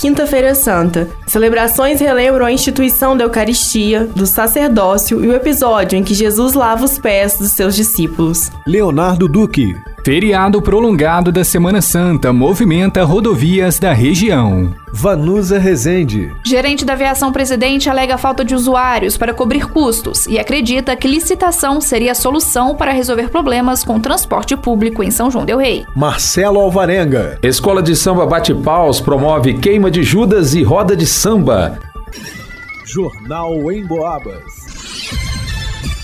Quinta-feira Santa. Celebrações relembram a instituição da Eucaristia, do sacerdócio e o episódio em que Jesus lava os pés dos seus discípulos. Leonardo Duque. Feriado prolongado da Semana Santa movimenta rodovias da região. Vanusa Rezende. Gerente da Aviação Presidente alega falta de usuários para cobrir custos e acredita que licitação seria a solução para resolver problemas com transporte público em São João del Rei. Marcelo Alvarenga. Escola de Samba Bate Paus promove queima de Judas e roda de samba. Jornal em Boabas.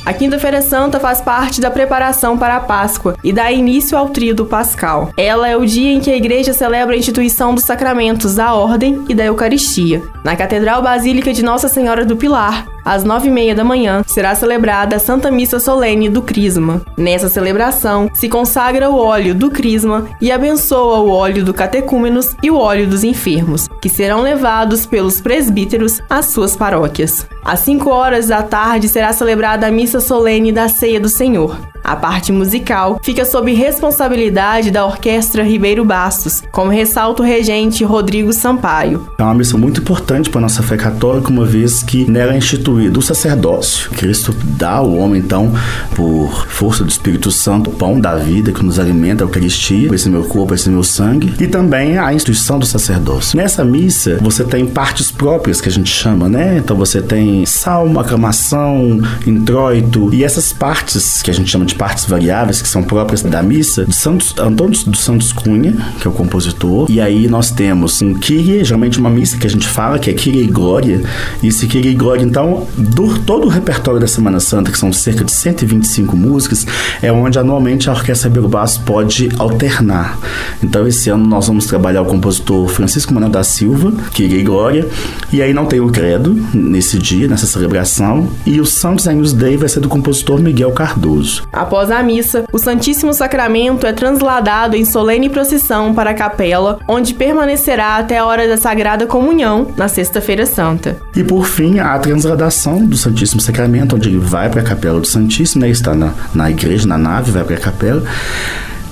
A Quinta-feira Santa faz parte da preparação para a Páscoa e dá início ao tríodo pascal. Ela é o dia em que a igreja celebra a instituição dos sacramentos da Ordem e da Eucaristia. Na Catedral Basílica de Nossa Senhora do Pilar, às nove e meia da manhã, será celebrada a Santa Missa Solene do Crisma. Nessa celebração, se consagra o óleo do Crisma e abençoa o óleo do catecúmenos e o óleo dos enfermos, que serão levados pelos presbíteros às suas paróquias. Às 5 horas da tarde será celebrada a missa solene da Ceia do Senhor. A parte musical fica sob responsabilidade da Orquestra Ribeiro Bastos, como ressalta o regente Rodrigo Sampaio. É uma missão muito importante para a nossa fé católica, uma vez que nela é instituído o sacerdócio. Cristo dá ao homem, então, por força do Espírito Santo, o pão da vida que nos alimenta, a Eucaristia, esse meu corpo, esse meu sangue, e também a instituição do sacerdócio. Nessa missa, você tem partes próprias que a gente chama, né? Então você tem salmo, aclamação, introito, e essas partes que a gente chama de partes variáveis que são próprias da missa, de Santos, Antônio dos Santos Cunha, que é o compositor. E aí nós temos um Kyrie, geralmente uma missa que a gente fala, que é Kyrie e Glória. E esse Kyrie e Glória, então, do todo o repertório da Semana Santa, que são cerca de 125 músicas, é onde anualmente a Orquestra Basso pode alternar. Então, esse ano nós vamos trabalhar o compositor Francisco Manuel da Silva, Kyrie e Glória. E aí não tem o credo nesse dia, nessa celebração. E o Santos Agnus Dei vai ser do compositor Miguel Cardoso. Após a missa, o Santíssimo Sacramento é transladado em solene procissão para a capela, onde permanecerá até a hora da Sagrada Comunhão, na Sexta-feira Santa. E por fim, a transladação do Santíssimo Sacramento, onde ele vai para a capela do Santíssimo, né? está na, na igreja, na nave, vai para a capela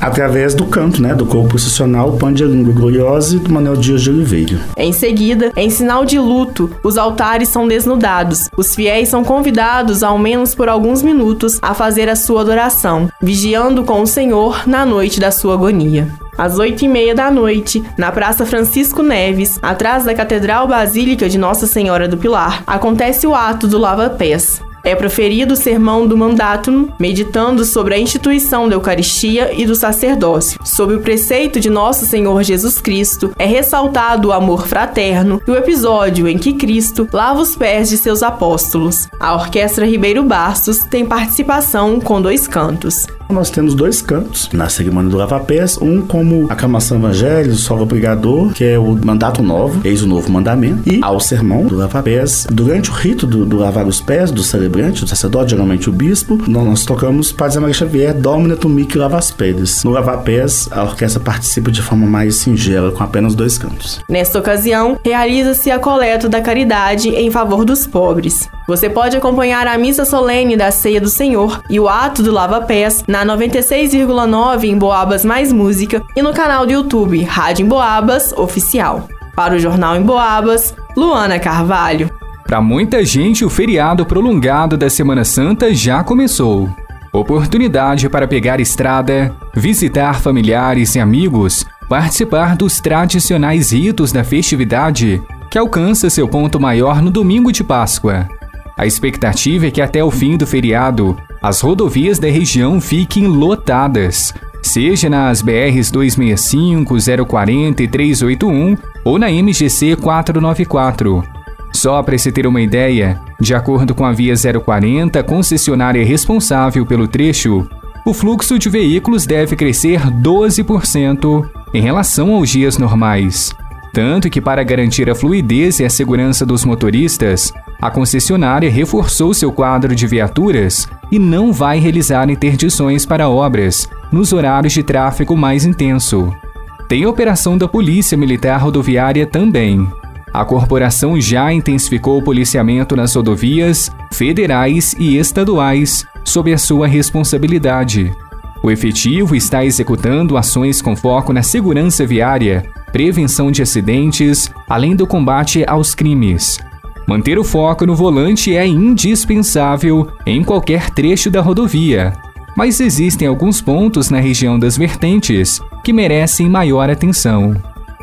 através do canto, né, do corpo processional Língua Gloriosa do Manuel Dias de Oliveira. Em seguida, em sinal de luto, os altares são desnudados. Os fiéis são convidados, ao menos por alguns minutos, a fazer a sua adoração, vigiando com o Senhor na noite da sua agonia. Às oito e meia da noite, na Praça Francisco Neves, atrás da Catedral Basílica de Nossa Senhora do Pilar, acontece o ato do lava-pés. É proferido o sermão do mandatum, meditando sobre a instituição da Eucaristia e do sacerdócio. Sob o preceito de Nosso Senhor Jesus Cristo, é ressaltado o amor fraterno e o episódio em que Cristo lava os pés de seus apóstolos. A Orquestra Ribeiro Bastos tem participação com dois cantos. Nós temos dois cantos na cerimônia do lava-pés, um como aclamação evangelho, solo pregador, que é o mandato novo, eis o novo mandamento, e ao sermão do lava-pés. Durante o rito do, do, lavar os pés do celebrante, do sacerdote, geralmente o bispo, nós, tocamos Padre Maria Xavier, Domina Tumic Lava as Pedras. No lava-pés, a orquestra participa de forma mais singela, com apenas dois cantos. Nesta ocasião, realiza-se a coleta da caridade em favor dos pobres. Você pode acompanhar a missa solene da Ceia do Senhor e o ato do lava-pés na 96,9 em Boabas Mais Música e no canal do YouTube Rádio em Boabas Oficial. Para o Jornal em Boabas, Luana Carvalho. Para muita gente, o feriado prolongado da Semana Santa já começou. Oportunidade para pegar estrada, visitar familiares e amigos, participar dos tradicionais ritos da festividade, que alcança seu ponto maior no domingo de Páscoa. A expectativa é que até o fim do feriado, as rodovias da região fiquem lotadas, seja nas BRs 265, 040 e 381 ou na MGC 494. Só para se ter uma ideia, de acordo com a Via 040, concessionária responsável pelo trecho, o fluxo de veículos deve crescer 12% em relação aos dias normais. Tanto que, para garantir a fluidez e a segurança dos motoristas, a concessionária reforçou seu quadro de viaturas e não vai realizar interdições para obras nos horários de tráfego mais intenso. Tem operação da Polícia Militar Rodoviária também. A corporação já intensificou o policiamento nas rodovias federais e estaduais sob a sua responsabilidade. O efetivo está executando ações com foco na segurança viária, prevenção de acidentes, além do combate aos crimes. Manter o foco no volante é indispensável em qualquer trecho da rodovia, mas existem alguns pontos na região das vertentes que merecem maior atenção.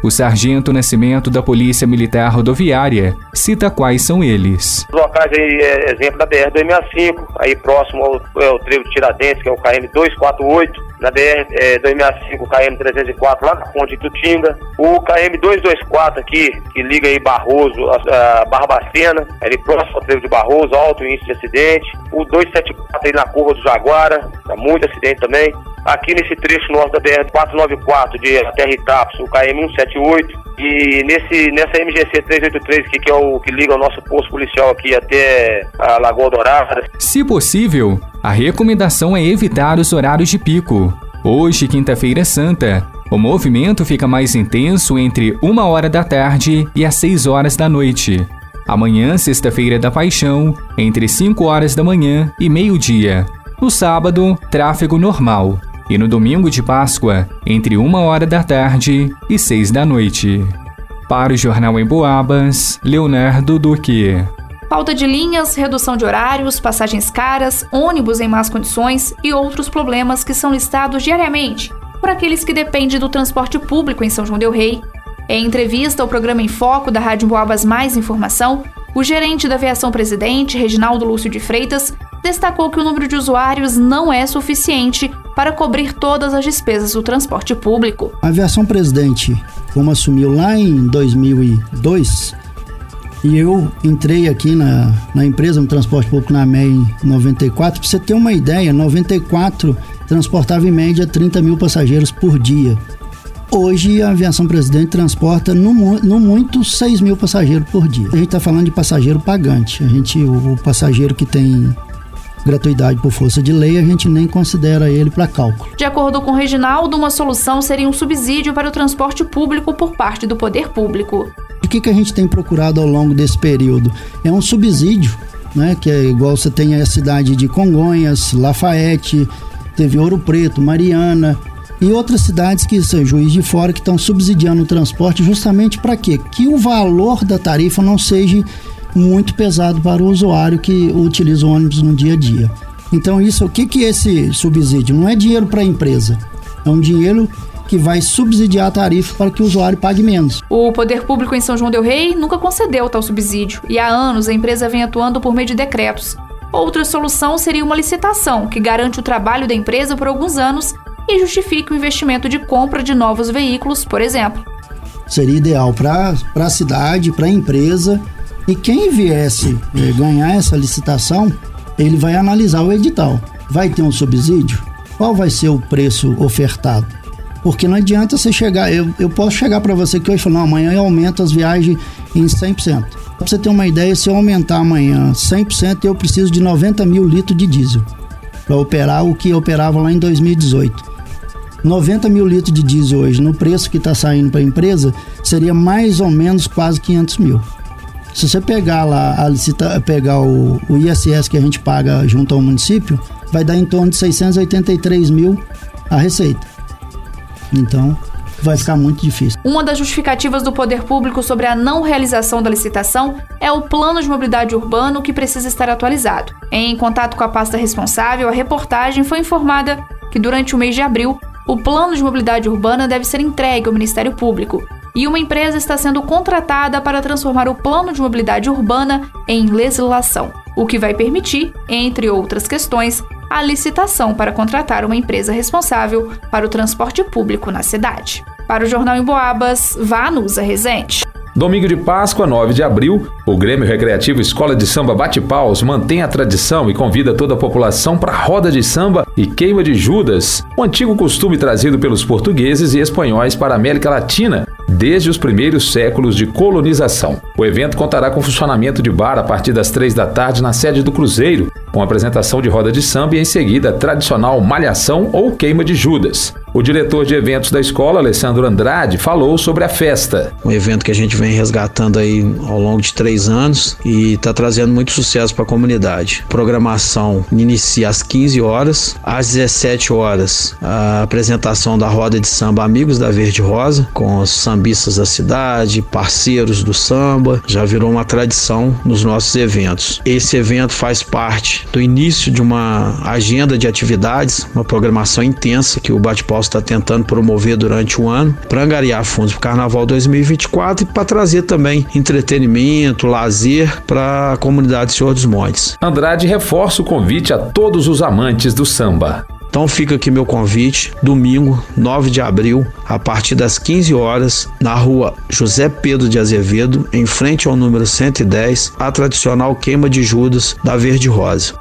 O sargento Nascimento da Polícia Militar Rodoviária cita quais são eles. Os locais aí, é, exemplo da BR-265, aí próximo ao, trevo de Tiradentes, que é o KM-248, na BR-265, KM-304, lá na ponte Tutinga, o KM-224 aqui, que liga aí Barroso, a, a Barbacena, ali próximo ao trevo de Barroso, alto índice de acidente, o 274 aí na curva do Jaguara, tá muito acidente também, aqui nesse trecho nosso da BR-494 de até Itapos, o KM-178, e nesse, nessa MGC 383, que, que é o que liga o nosso posto policial aqui até a Lagoa Dourada. Se possível, a recomendação é evitar os horários de pico. Hoje, quinta-feira santa, o movimento fica mais intenso entre uma hora da tarde e as 6 horas da noite. Amanhã, sexta-feira da Paixão, entre 5 horas da manhã e meio-dia. No sábado, tráfego normal e no domingo de Páscoa, entre uma hora da tarde e seis da noite. Para o Jornal em Boabas, Leonardo Duque. Falta de linhas, redução de horários, passagens caras, ônibus em más condições e outros problemas que são listados diariamente por aqueles que dependem do transporte público em São João Del Rei. Em entrevista ao programa Em Foco da Rádio Boabas Mais Informação, o gerente da Aviação Presidente, Reginaldo Lúcio de Freitas, destacou que o número de usuários não é suficiente para cobrir todas as despesas do transporte público. A aviação presidente, como assumiu lá em 2002, e eu entrei aqui na, na empresa no transporte público na MEI em 94, para você ter uma ideia, 94 transportava em média 30 mil passageiros por dia. Hoje a aviação presidente transporta no, no muito 6 mil passageiros por dia. A gente está falando de passageiro pagante. A gente, o, o passageiro que tem gratuidade por força de lei, a gente nem considera ele para cálculo. De acordo com Reginaldo, uma solução seria um subsídio para o transporte público por parte do poder público. O que, que a gente tem procurado ao longo desse período? É um subsídio, né, que é igual você tem a cidade de Congonhas, Lafayette, teve Ouro Preto, Mariana, e outras cidades que são Juiz de Fora que estão subsidiando o transporte justamente para quê? Que o valor da tarifa não seja muito pesado para o usuário que utiliza o ônibus no dia a dia. Então isso, o que que é esse subsídio? Não é dinheiro para a empresa, é um dinheiro que vai subsidiar a tarifa para que o usuário pague menos. O poder público em São João del Rei nunca concedeu tal subsídio e há anos a empresa vem atuando por meio de decretos. Outra solução seria uma licitação que garante o trabalho da empresa por alguns anos e justifique o investimento de compra de novos veículos, por exemplo. Seria ideal para a cidade, para a empresa e quem viesse eh, ganhar essa licitação, ele vai analisar o edital. Vai ter um subsídio? Qual vai ser o preço ofertado? Porque não adianta você chegar, eu, eu posso chegar para você que hoje falar, não, amanhã eu aumento as viagens em 100%. Para você ter uma ideia, se eu aumentar amanhã 100%, eu preciso de 90 mil litros de diesel para operar o que operava lá em 2018. 90 mil litros de diesel hoje, no preço que está saindo para a empresa, seria mais ou menos quase 500 mil. Se você pegar lá, a licita, pegar o, o ISS que a gente paga junto ao município, vai dar em torno de 683 mil a receita. Então, vai ficar muito difícil. Uma das justificativas do poder público sobre a não realização da licitação é o plano de mobilidade urbano que precisa estar atualizado. Em contato com a pasta responsável, a reportagem foi informada que durante o mês de abril, o plano de mobilidade urbana deve ser entregue ao Ministério Público e uma empresa está sendo contratada para transformar o plano de mobilidade urbana em legislação, o que vai permitir, entre outras questões, a licitação para contratar uma empresa responsável para o transporte público na cidade. Para o Jornal em Boabas, Vanusa Rezende. Domingo de Páscoa, 9 de abril, o Grêmio Recreativo Escola de Samba Bate Paus mantém a tradição e convida toda a população para a roda de samba e queima de Judas, um antigo costume trazido pelos portugueses e espanhóis para a América Latina desde os primeiros séculos de colonização. O evento contará com funcionamento de bar a partir das três da tarde na sede do Cruzeiro com apresentação de roda de samba e em seguida a tradicional malhação ou queima de Judas. O diretor de eventos da escola, Alessandro Andrade, falou sobre a festa. Um evento que a gente vem resgatando aí ao longo de três anos e está trazendo muito sucesso para a comunidade. A programação inicia às 15 horas, às 17 horas a apresentação da roda de samba Amigos da Verde Rosa, com os sambistas da cidade, parceiros do samba, já virou uma tradição nos nossos eventos. Esse evento faz parte do início de uma agenda de atividades, uma programação intensa que o Bate-Pau está tentando promover durante o ano para angariar fundos para o Carnaval 2024 e para trazer também entretenimento, lazer para a comunidade Senhor dos Montes. Andrade reforça o convite a todos os amantes do samba. Então fica aqui meu convite, domingo, 9 de abril, a partir das 15 horas, na rua José Pedro de Azevedo, em frente ao número 110, a tradicional queima de Judas da Verde Rosa.